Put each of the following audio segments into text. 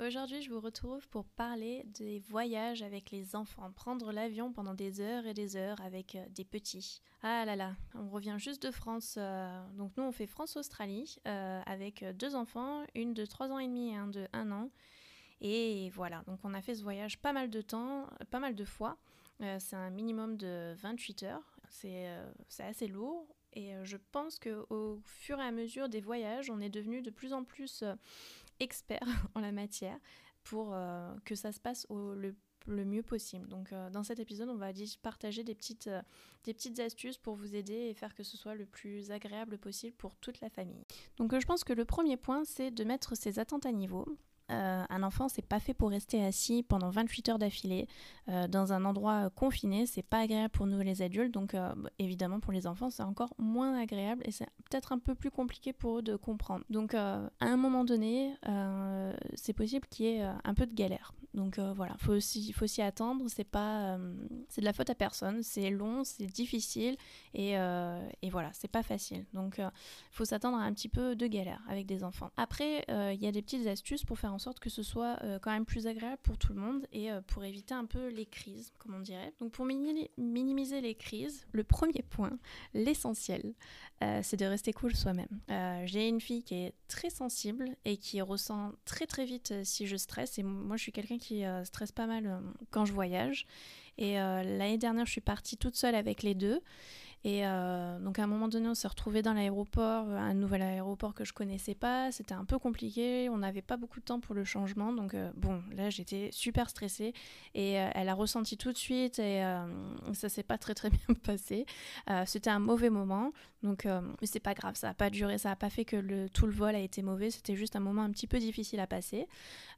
Aujourd'hui, je vous retrouve pour parler des voyages avec les enfants, prendre l'avion pendant des heures et des heures avec euh, des petits. Ah là là, on revient juste de France. euh, donc nous, on fait France-Australie euh, avec deux enfants, une de 3 ans et demi et un de 1 an. Et voilà, donc on a fait ce voyage pas mal de temps, pas mal de fois. C'est un minimum de 28 heures. C'est assez lourd. Et je pense qu'au fur et à mesure des voyages, on est devenu de plus en plus euh, expert en la matière pour euh, que ça se passe le, mieux possible. Donc euh, dans cet épisode, on va partager des petites, euh, des petites astuces pour vous aider et faire que ce soit le plus agréable possible pour toute la famille. Donc je pense que le premier point, c'est de mettre ses attentes à niveau. Euh, un enfant, c'est pas fait pour rester assis pendant 28 heures d'affilée euh, dans un endroit euh, confiné. C'est pas agréable pour nous les adultes, donc bah, évidemment pour les enfants, c'est encore moins agréable et c'est peut-être un peu plus compliqué pour eux de comprendre. Donc à un moment donné, c'est possible qu'il y ait un peu de galère. Donc euh, voilà, faut aussi, faut s'y attendre. C'est pas, euh, c'est de la faute à personne. C'est long, c'est difficile et, euh, et voilà, c'est pas facile. Donc euh, faut s'attendre à un petit peu de galère avec des enfants. Après, euh, il y a des petites astuces pour faire en sorte que ce soit quand même plus agréable pour tout le monde et pour éviter un peu les crises, comme on dirait. Donc pour mini- minimiser les crises, le premier point, l'essentiel, c'est de rester cool soi-même. J'ai une fille qui est très sensible et qui ressent très très vite si je stresse. Et moi, je suis quelqu'un qui euh, stresse pas mal euh, quand je voyage. Et euh, l'année dernière, je suis partie toute seule avec les deux. Et euh, donc à un moment donné, on s'est retrouvés dans l'aéroport, un nouvel aéroport que je connaissais pas. C'était un peu compliqué. On n'avait pas beaucoup de temps pour le changement. Donc euh, bon, là j'étais super stressée et euh, elle a ressenti tout de suite et ça s'est pas très très bien passé. C'était un mauvais moment. Donc mais c'est pas grave, ça a pas duré, ça a pas fait que tout le vol a été mauvais. C'était juste un moment un petit peu difficile à passer.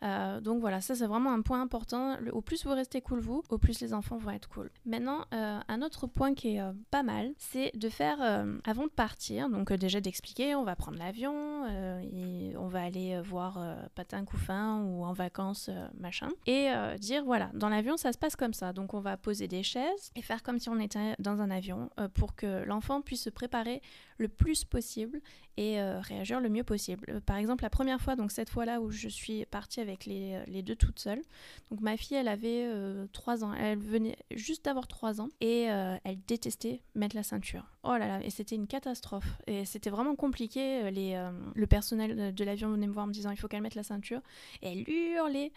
Donc voilà, ça c'est vraiment un point important. Au plus vous restez cool vous, au plus les enfants vont être cool. Maintenant, un autre point qui est pas mal, c'est de faire euh, avant de partir, donc euh, déjà d'expliquer, on va prendre l'avion, euh, on va aller voir Patin Couffin ou en vacances, machin, et dire voilà, dans l'avion ça se passe comme ça. Donc on va poser des chaises et faire comme si on était dans un avion pour que l'enfant puisse se préparer le plus possible et euh, réagir le mieux possible. Euh, par exemple, la première fois, donc cette fois-là où je suis partie avec les, euh, les deux toutes seules, donc ma fille, elle avait 3 ans, elle venait juste d'avoir 3 ans et euh, elle détestait mettre la ceinture. Oh là là, et c'était une catastrophe. Et c'était vraiment compliqué. euh, Les, euh, le personnel de l'avion venait me voir en me disant il faut qu'elle mette la ceinture. Et elle hurlait.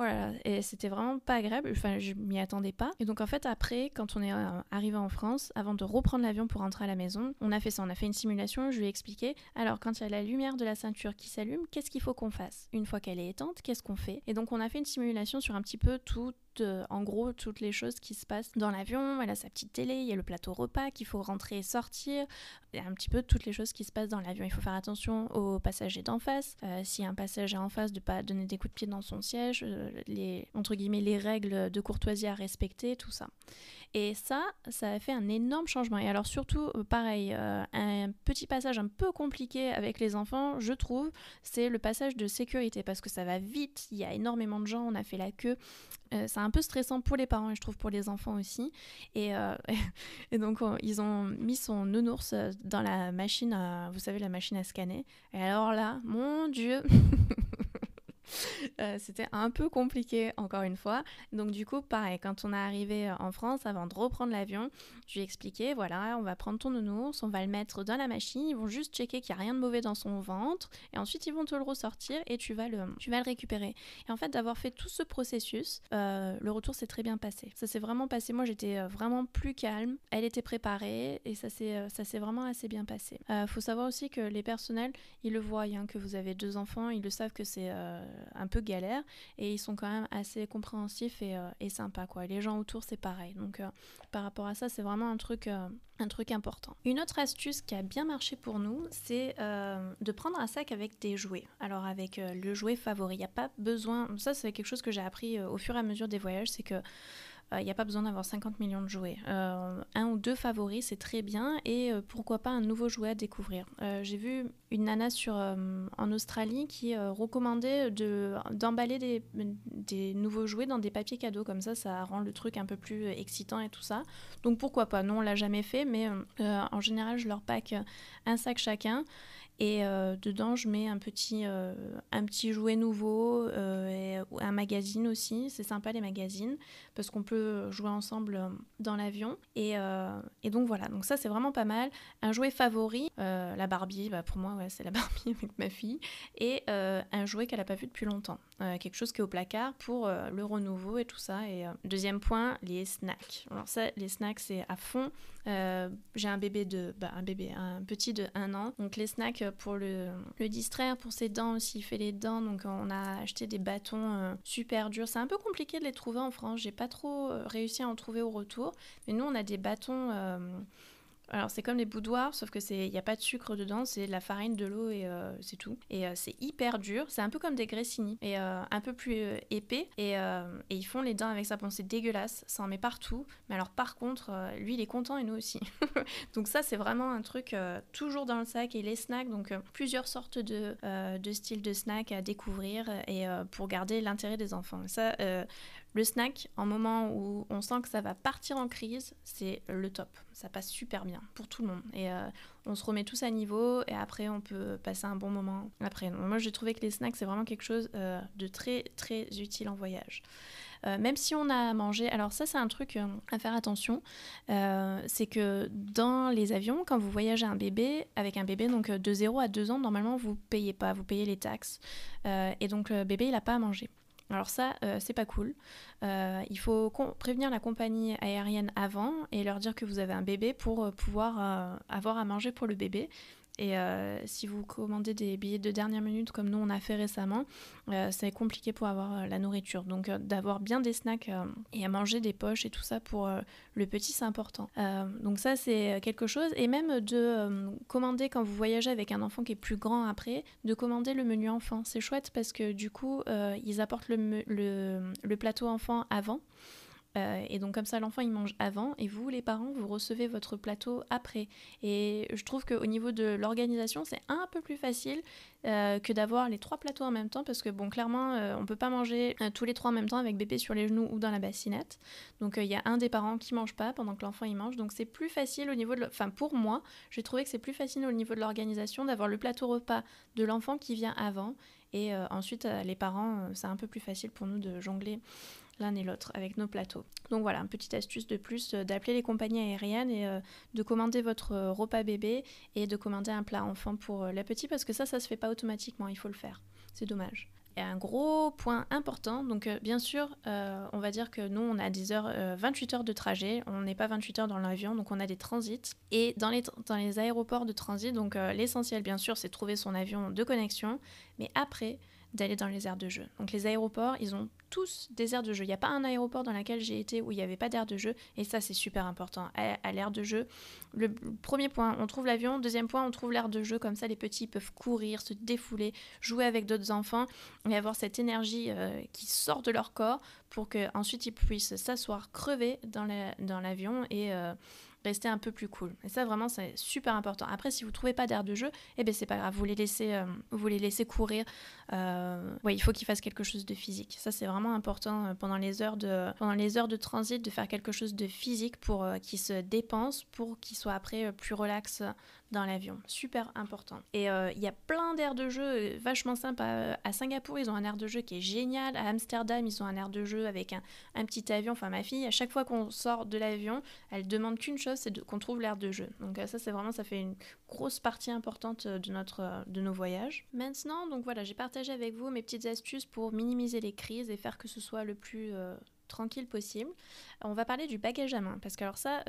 Oh là là, et c'était vraiment pas agréable, enfin je m'y attendais pas. Et donc en fait après, quand on est euh, arrivé en France, avant de reprendre l'avion pour rentrer à la maison, on a fait ça, on a fait une simulation, je lui ai expliqué, alors quand il y a la lumière de la ceinture qui s'allume, qu'est-ce qu'il faut qu'on fasse? Une fois qu'elle est éteinte, qu'est-ce qu'on fait? Et donc on a fait une simulation sur un petit peu tout euh, en gros toutes les choses qui se passent dans l'avion. Elle a sa petite télé, il y a le plateau repas qu'il faut rentrer et sortir. A un petit peu toutes les choses qui se passent dans l'avion. Il faut faire attention aux passagers d'en face. Euh, a un passager en face, de pas donner des coups de pied dans son siège. euh, les, entre guillemets, les règles de courtoisie à respecter, tout ça. Et ça, ça a fait un énorme changement. Et alors surtout, euh, pareil, un petit passage un peu compliqué avec les enfants, je trouve, c'est le passage de sécurité parce que ça va vite, il y a énormément de gens, on a fait la queue. Euh, un peu stressant pour les parents et je trouve pour les enfants aussi. Et, euh, donc on- ils ont mis son nounours euh, dans la machine, vous savez, la machine à scanner. Et alors là, mon Dieu Euh, c'était un peu compliqué encore une fois. Donc du coup, pareil, quand on est arrivé en France, avant de reprendre l'avion, je lui ai expliqué, voilà, on va prendre ton nounours, on va le mettre dans la machine, ils vont juste checker qu'il n'y a rien de mauvais dans son ventre, et ensuite ils vont te le ressortir et tu vas le, tu vas le récupérer. Et en fait, d'avoir fait tout ce processus, euh, le retour s'est très bien passé. Ça s'est vraiment passé, moi j'étais euh, vraiment plus calme, elle était préparée, et ça s'est euh, vraiment assez bien passé. Euh, faut savoir aussi que les personnels, ils le voient, hein, que vous avez deux enfants, ils le savent que c'est euh, un peu galère et ils sont quand même assez compréhensifs et, euh, sympas quoi. Les gens autour c'est pareil. Donc euh, par rapport à ça c'est vraiment un truc, euh, un truc important. Une autre astuce qui a bien marché pour nous c'est de prendre un sac avec des jouets. Alors avec le jouet favori. Il n'y a pas besoin, ça c'est quelque chose que j'ai appris au fur et à mesure des voyages, c'est que il n'y a pas besoin d'avoir 50 millions de jouets. Euh, un ou deux favoris, c'est très bien. Et euh, pourquoi pas un nouveau jouet à découvrir. Euh, J'ai vu une nana sur, euh, en Australie qui euh, recommandait de- d'emballer des, des nouveaux jouets dans des papiers cadeaux. Comme ça, ça rend le truc un peu plus euh, excitant et tout ça. Donc pourquoi pas? Non, on l'a jamais fait, mais euh, euh, en général, je leur pack un sac chacun. Et dedans, je mets un petit, un petit jouet nouveau, et un magazine aussi. C'est sympa les magazines parce qu'on peut jouer ensemble dans l'avion. Et, et, donc voilà, donc ça c'est vraiment pas mal. Un jouet favori, la Barbie, bah, pour moi ouais, c'est la Barbie avec ma fille. Et un jouet qu'elle n'a pas vu depuis longtemps. quelque chose qui est au placard pour le renouveau et tout ça. Et deuxième point, les snacks. Alors ça, les snacks c'est à fond. Euh, j'ai un bébé de, bah, un bébé, un petit de 1 an. Donc les snacks pour le, distraire, pour ses dents aussi, il fait les dents. Donc on a acheté des bâtons euh, super durs. C'est un peu compliqué de les trouver en France. J'ai pas trop euh, réussi à en trouver au retour. Mais nous on a des bâtons alors c'est comme les boudoirs, sauf que c'est il n'y a pas de sucre dedans, c'est de la farine, de l'eau et euh, c'est tout. Et euh, c'est hyper dur, c'est un peu comme des gressini et euh, un peu plus épais et, ils font les dents avec ça. Bon c'est dégueulasse, ça en met partout. Mais alors par contre, lui il est content et nous aussi. donc ça c'est vraiment un truc toujours dans le sac et les snacks, donc plusieurs sortes de, de styles de snacks à découvrir et pour garder l'intérêt des enfants. Ça le snack, en moment où on sent que ça va partir en crise, c'est le top. Ça passe super bien pour tout le monde. Et euh, on se remet tous à niveau et après on peut passer un bon moment après. moi j'ai trouvé que les snacks c'est vraiment quelque chose euh, de très très utile en voyage. Euh, même si on a à manger, alors ça c'est un truc à faire attention, c'est que dans les avions, quand vous voyagez un bébé, avec un bébé donc de 0 à 2 ans, normalement vous payez pas, vous payez les taxes. et donc le bébé il n'a pas à manger. Alors ça, euh, c'est pas cool. Euh, il faut prévenir la compagnie aérienne avant et leur dire que vous avez un bébé pour euh, pouvoir avoir à manger pour le bébé. Et euh, si vous commandez des billets de dernière minute comme nous on a fait récemment, euh, c'est compliqué pour avoir euh, la nourriture. Donc d'avoir bien des snacks et à manger des poches et tout ça pour le petit c'est important. donc ça c'est quelque chose. Et même de commander quand vous voyagez avec un enfant qui est plus grand après, de commander le menu enfant. C'est chouette parce que du coup ils apportent le, le plateau enfant avant. Euh, et donc comme ça, l'enfant, il mange avant, et vous, les parents, vous recevez votre plateau après. Et je trouve qu'au niveau de l'organisation, c'est un peu plus facile euh, que d'avoir les trois plateaux en même temps, parce que bon, clairement, euh, on peut pas manger tous les trois en même temps avec bébé sur les genoux ou dans la bassinette. Donc il y a un des parents qui mange pas pendant que l'enfant il mange. Donc c'est plus facile au niveau de... Enfin pour moi, j'ai trouvé que c'est plus facile au niveau de l'organisation d'avoir le plateau repas de l'enfant qui vient avant. Et ensuite, les parents, c'est un peu plus facile pour nous de jongler l'un et l'autre avec nos plateaux. Donc voilà, une petite astuce de plus euh, d'appeler les compagnies aériennes et euh, de commander votre euh, repas bébé et de commander un plat enfant pour la petite parce que ça, ça se fait pas automatiquement, il faut le faire. C'est dommage. Et un gros point important, donc bien sûr, on va dire que nous, on a des heures, 28 heures de trajet, on n'est pas 28 heures dans l'avion, donc on a des transits. Et dans les, dans les aéroports de transit, donc l'essentiel, bien sûr, c'est trouver son avion de connexion, mais après, d'aller dans les aires de jeu. Donc les aéroports, ils ont tous des aires de jeu. Il n'y a pas un aéroport dans lequel j'ai été où il n'y avait pas d'aire de jeu. Et ça, c'est super important. À, l'aire de jeu, le premier point, on trouve l'avion. Deuxième point, on trouve l'aire de jeu. Comme ça, les petits peuvent courir, se défouler, jouer avec d'autres enfants et avoir cette énergie euh, qui sort de leur corps pour qu'ensuite ils puissent s'asseoir, crever dans l'avion et... Euh, rester un peu plus cool. Et ça, vraiment, c'est super important. Après, si vous trouvez pas d'air de jeu, eh ben c'est pas grave, vous les laissez, euh, vous les laissez courir. Euh, ouais, il faut qu'ils fassent quelque chose de physique. Ça, c'est vraiment important euh, pendant les heures de, pendant les heures de transit de faire quelque chose de physique pour qu'ils se dépensent, pour qu'ils soient après plus relax dans l'avion. Super important. Et euh, il y a plein d'aires de jeu euh, vachement sympas. À Singapour, ils ont un air de jeu qui est génial. À Amsterdam, ils ont un air de jeu avec un, petit avion. Enfin, ma fille, à chaque fois qu'on sort de l'avion, elle demande qu'une chose, c'est qu'on trouve l'air de jeu. Donc euh, ça, c'est vraiment, ça fait une grosse partie importante de, notre, de nos voyages. Maintenant, donc voilà, j'ai partagé avec vous mes petites astuces pour minimiser les crises et faire que ce soit le plus... tranquille possible. On va parler du bagage à main parce que alors ça,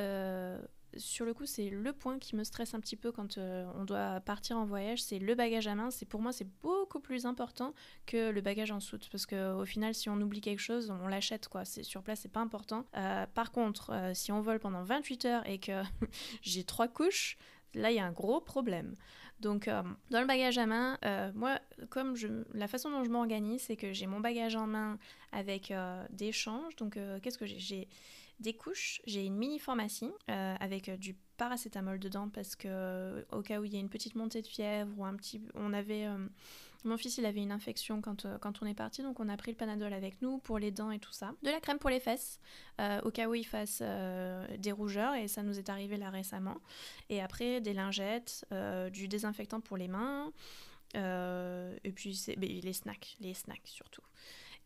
sur le coup, c'est le point qui me stresse un petit peu quand euh, on doit partir en voyage, c'est le bagage à main. C'est pour moi, c'est beaucoup plus important que le bagage en soute, parce qu'au final, si on oublie quelque chose, on l'achète quoi. C'est sur place, c'est pas important. Euh, par contre, euh, si on vole pendant 28 heures et que j'ai trois couches, là, il y a un gros problème. Donc, dans le bagage à main, moi, comme la façon dont je m'organise, c'est que j'ai mon bagage en main avec des changes. Donc, qu'est-ce que j'ai? Des couches, j'ai une mini pharmacie euh, avec euh, du paracétamol dedans parce que euh, au cas où il y a une petite montée de fièvre ou un petit on avait Mon fils, il avait une infection quand, quand on est parti, donc on a pris le Panadol avec nous pour les dents et tout ça. De la crème pour les fesses, au cas où il fasse des rougeurs, et ça nous est arrivé là récemment. Et après, des lingettes, du désinfectant pour les mains, et puis les snacks, les snacks surtout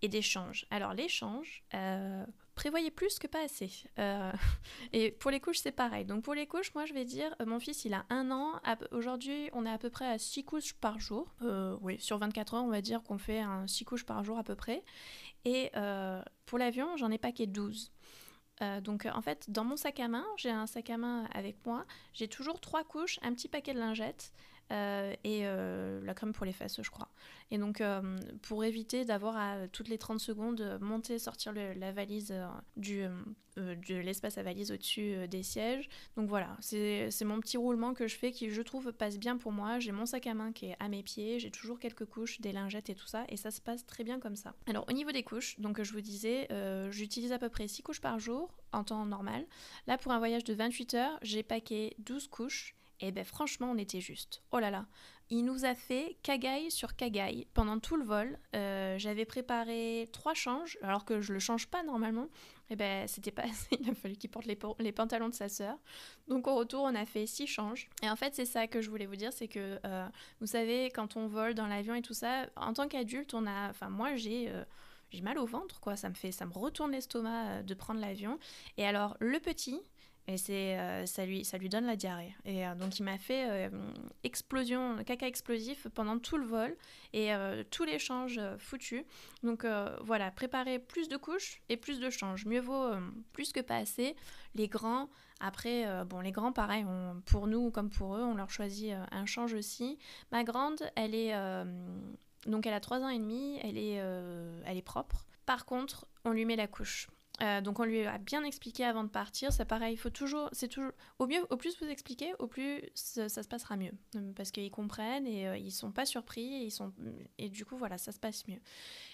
et d'échange. Alors l'échange, euh, prévoyez plus que pas assez. Euh, et pour les couches, c'est pareil. Donc pour les couches, moi je vais dire, euh, mon fils il a un an. Aujourd'hui, on est à peu près à 6 couches par jour. oui, sur 24 heures, on va dire qu'on fait un 6 couches par jour à peu près. Et pour l'avion, j'en ai pas qu'à 12. donc en fait, dans mon sac à main, j'ai un sac à main avec moi, j'ai toujours trois couches, un petit paquet de lingettes, euh, et euh, la crème pour les fesses, je crois. Et donc, euh, pour éviter d'avoir à toutes les 30 secondes monter, sortir la valise du, de l'espace à valise au-dessus des sièges. Donc voilà, c'est mon petit roulement que je fais qui, je trouve, passe bien pour moi. J'ai mon sac à main qui est à mes pieds, j'ai toujours quelques couches, des lingettes et tout ça, et ça se passe très bien comme ça. Alors, au niveau des couches, donc je vous disais, j'utilise à peu près 6 couches par jour en temps normal. Là, pour un voyage de 28 heures, j'ai paqué 12 couches et eh ben franchement, on était juste. Oh là là. Il nous a fait cagaille sur cagaille pendant tout le vol. Euh, j'avais préparé trois changes, alors que je le change pas normalement. Et eh ben c'était pas assez. Il a fallu qu'il porte les, pantalons de sa sœur. Donc au retour, on a fait six changes. Et en fait, c'est ça que je voulais vous dire, c'est que euh, vous savez, quand on vole dans l'avion et tout ça, en tant qu'adulte, on a, enfin moi j'ai euh, j'ai mal au ventre, quoi. Ça me fait, ça me retourne l'estomac de prendre l'avion. Et alors, le petit, et euh, ça, lui, ça lui donne la diarrhée. Et euh, donc il m'a fait euh, explosion, caca explosif pendant tout le vol et tous les changes foutus. Donc voilà, préparer plus de couches et plus de changes. Mieux vaut plus que pas assez. Les grands, après, bon, les grands, pareil, pour nous comme pour eux, on leur choisit un change aussi. Ma grande, elle est... donc elle a 3 ans et demi, elle est, elle est propre. Par contre, on lui met la couche. Euh, donc on lui a bien expliqué avant de partir. C'est pareil, il faut toujours, c'est toujours, au mieux, au plus vous expliquez, au plus ça, se passera mieux, euh, parce qu'ils comprennent et euh, ils sont pas surpris et ils sont, et du coup voilà, ça se passe mieux.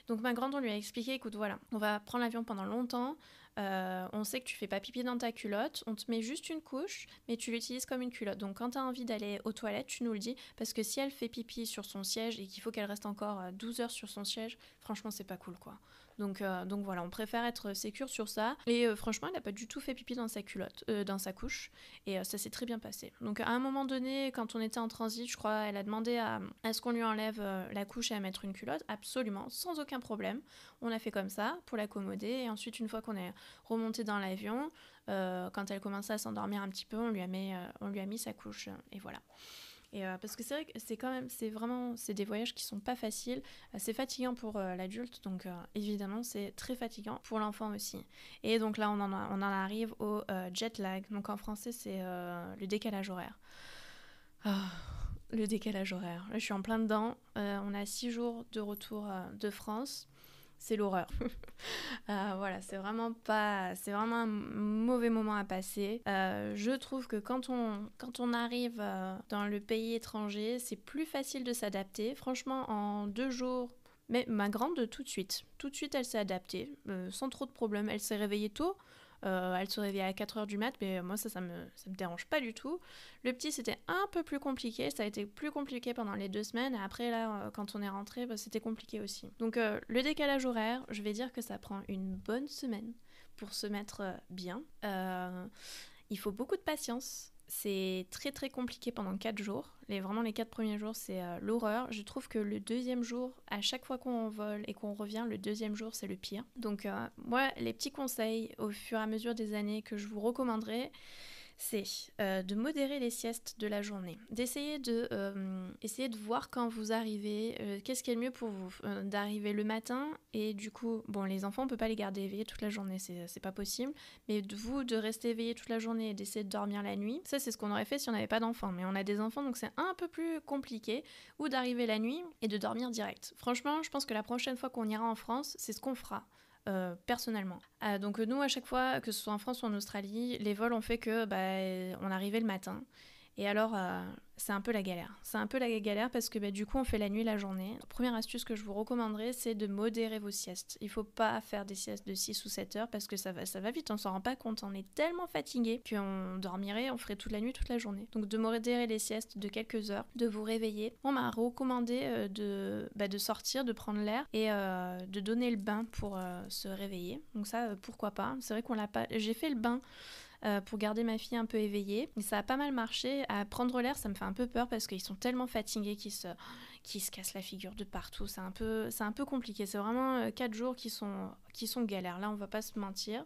Donc ma grande, on lui a expliqué, écoute voilà, on va prendre l'avion pendant longtemps. on sait que tu fais pas pipi dans ta culotte, on te met juste une couche, mais tu l'utilises comme une culotte. Donc quand tu as envie d'aller aux toilettes, tu nous le dis, parce que si elle fait pipi sur son siège et qu'il faut qu'elle reste encore 12 heures sur son siège, franchement c'est pas cool quoi. Donc, euh, donc voilà, on préfère être sécure sur ça. Et euh, franchement, elle n'a pas du tout fait pipi dans sa culotte, euh, dans sa couche. Et ça s'est très bien passé. Donc à un moment donné, quand on était en transit, je crois, elle a demandé à, ce qu'on lui enlève la couche et à mettre une culotte. Absolument, sans aucun problème. On a fait comme ça pour l'accommoder. Et ensuite, une fois qu'on est remonté dans l'avion, quand elle commençait à s'endormir un petit peu, on lui a mis sa couche. Et voilà. Euh, parce que c'est vrai que c'est quand même, c'est vraiment, c'est des voyages qui sont pas faciles. Euh, c'est fatigant pour euh, l'adulte, donc évidemment c'est très fatigant pour l'enfant aussi. Et donc là on en, on en arrive au jet lag. Donc en français c'est le décalage horaire. Ah, le décalage horaire. Là je suis en plein dedans. on a six jours de retour de France c'est l'horreur. Euh, voilà, c'est vraiment pas, c'est vraiment un mauvais moment à passer. Euh, je trouve que quand on, quand on arrive euh, dans le pays étranger, c'est plus facile de s'adapter. Franchement, en deux jours, mais ma grande tout de suite, tout de suite, elle s'est adaptée, sans trop de problèmes. Elle s'est réveillée tôt. Euh, elle se réveillait à 4h du mat, mais moi ça, ça me, ça me dérange pas du tout. Le petit c'était un peu plus compliqué, ça a été plus compliqué pendant les deux semaines, après là, euh, quand on est rentré, bah, c'était compliqué aussi. Donc euh, le décalage horaire, je vais dire que ça prend une bonne semaine pour se mettre bien. il faut beaucoup de patience. C'est très très compliqué pendant 4 jours. Les, vraiment les 4 premiers jours, c'est euh, l'horreur. Je trouve que le deuxième jour, à chaque fois qu'on vole et qu'on revient, le deuxième jour, c'est le pire. Donc euh, moi, les petits conseils au fur et à mesure des années que je vous recommanderais, c'est euh, de modérer les siestes de la journée, d'essayer de, euh, essayer de voir quand vous arrivez, euh, qu'est-ce qui est le mieux pour vous, d'arriver le matin et du coup, bon, les enfants, on peut pas les garder éveillés toute la journée, c'est pas possible, mais vous, de rester éveillé toute la journée et d'essayer de dormir la nuit, ça c'est ce qu'on aurait fait si on n'avait pas d'enfants, mais on a des enfants donc c'est un peu plus compliqué, ou d'arriver la nuit et de dormir direct. Franchement, je pense que la prochaine fois qu'on ira en France, c'est ce qu'on fera. Euh, personnellement. Euh, donc nous, à chaque fois, que ce soit en France ou en Australie, les vols ont fait que bah, on arrivait le matin. Et alors, euh, c'est un peu la galère. C'est un peu la galère parce que bah, du coup, on fait la nuit, la journée. La première astuce que je vous recommanderais, c'est de modérer vos siestes. Il faut pas faire des siestes de 6 ou 7 heures parce que ça va, ça va vite, on s'en rend pas compte. On est tellement fatigué qu'on dormirait, on ferait toute la nuit, toute la journée. Donc, de modérer les siestes de quelques heures, de vous réveiller. On m'a recommandé euh, de, bah, de sortir, de prendre l'air et euh, de donner le bain pour se réveiller. Donc, ça, pourquoi pas? C'est vrai qu'on l'a pas. J'ai fait le bain. Euh, pour garder ma fille un peu éveillée. Ça a pas mal marché. À prendre l'air, ça me fait un peu peur parce qu'ils sont tellement fatigués qu'ils se, qui se cassent la figure de partout. C'est un peu, c'est un peu compliqué. C'est vraiment 4 jours qui sont qui sont galères. Là, on va pas se mentir.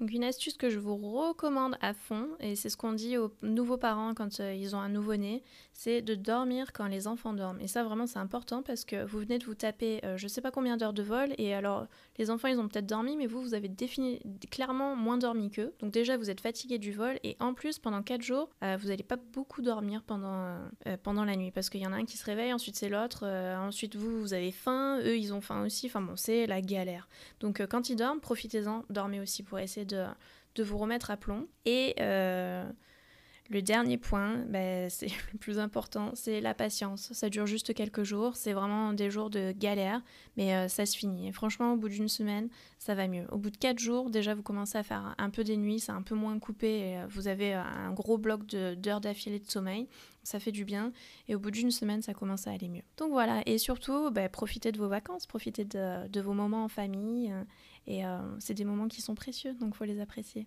Donc une astuce que je vous recommande à fond, et c'est ce qu'on dit aux nouveaux parents quand euh, ils ont un nouveau-né, c'est de dormir quand les enfants dorment. Et ça, vraiment, c'est important parce que vous venez de vous taper euh, je sais pas combien d'heures de vol, et alors les enfants, ils ont peut-être dormi, mais vous, vous avez défini, clairement moins dormi qu'eux. Donc déjà, vous êtes fatigué du vol, et en plus, pendant 4 jours, euh, vous n'allez pas beaucoup dormir pendant, pendant la nuit, parce qu'il y en a un qui se réveille, ensuite c'est l'autre, ensuite vous, vous avez faim, eux, ils ont faim aussi. Enfin bon, c'est la galère. Donc quand ils dorment, profitez-en, dormez aussi pour essayer de, vous remettre à plomb. Et euh, le dernier point, ben, c'est le plus important, c'est la patience. Ça dure juste quelques jours, c'est vraiment des jours de galère, mais euh, ça se finit. Et franchement, au bout d'une semaine, ça va mieux. Au bout de quatre jours, déjà, vous commencez à faire un peu des nuits, c'est un peu moins coupé, et euh, vous avez un gros bloc d'heures d'affilée de sommeil ça fait du bien. Et au bout d'une semaine, ça commence à aller mieux. Donc voilà, et surtout, bah, profitez de vos vacances, profitez de, vos moments en famille. Et euh, c'est des moments qui sont précieux, donc faut les apprécier.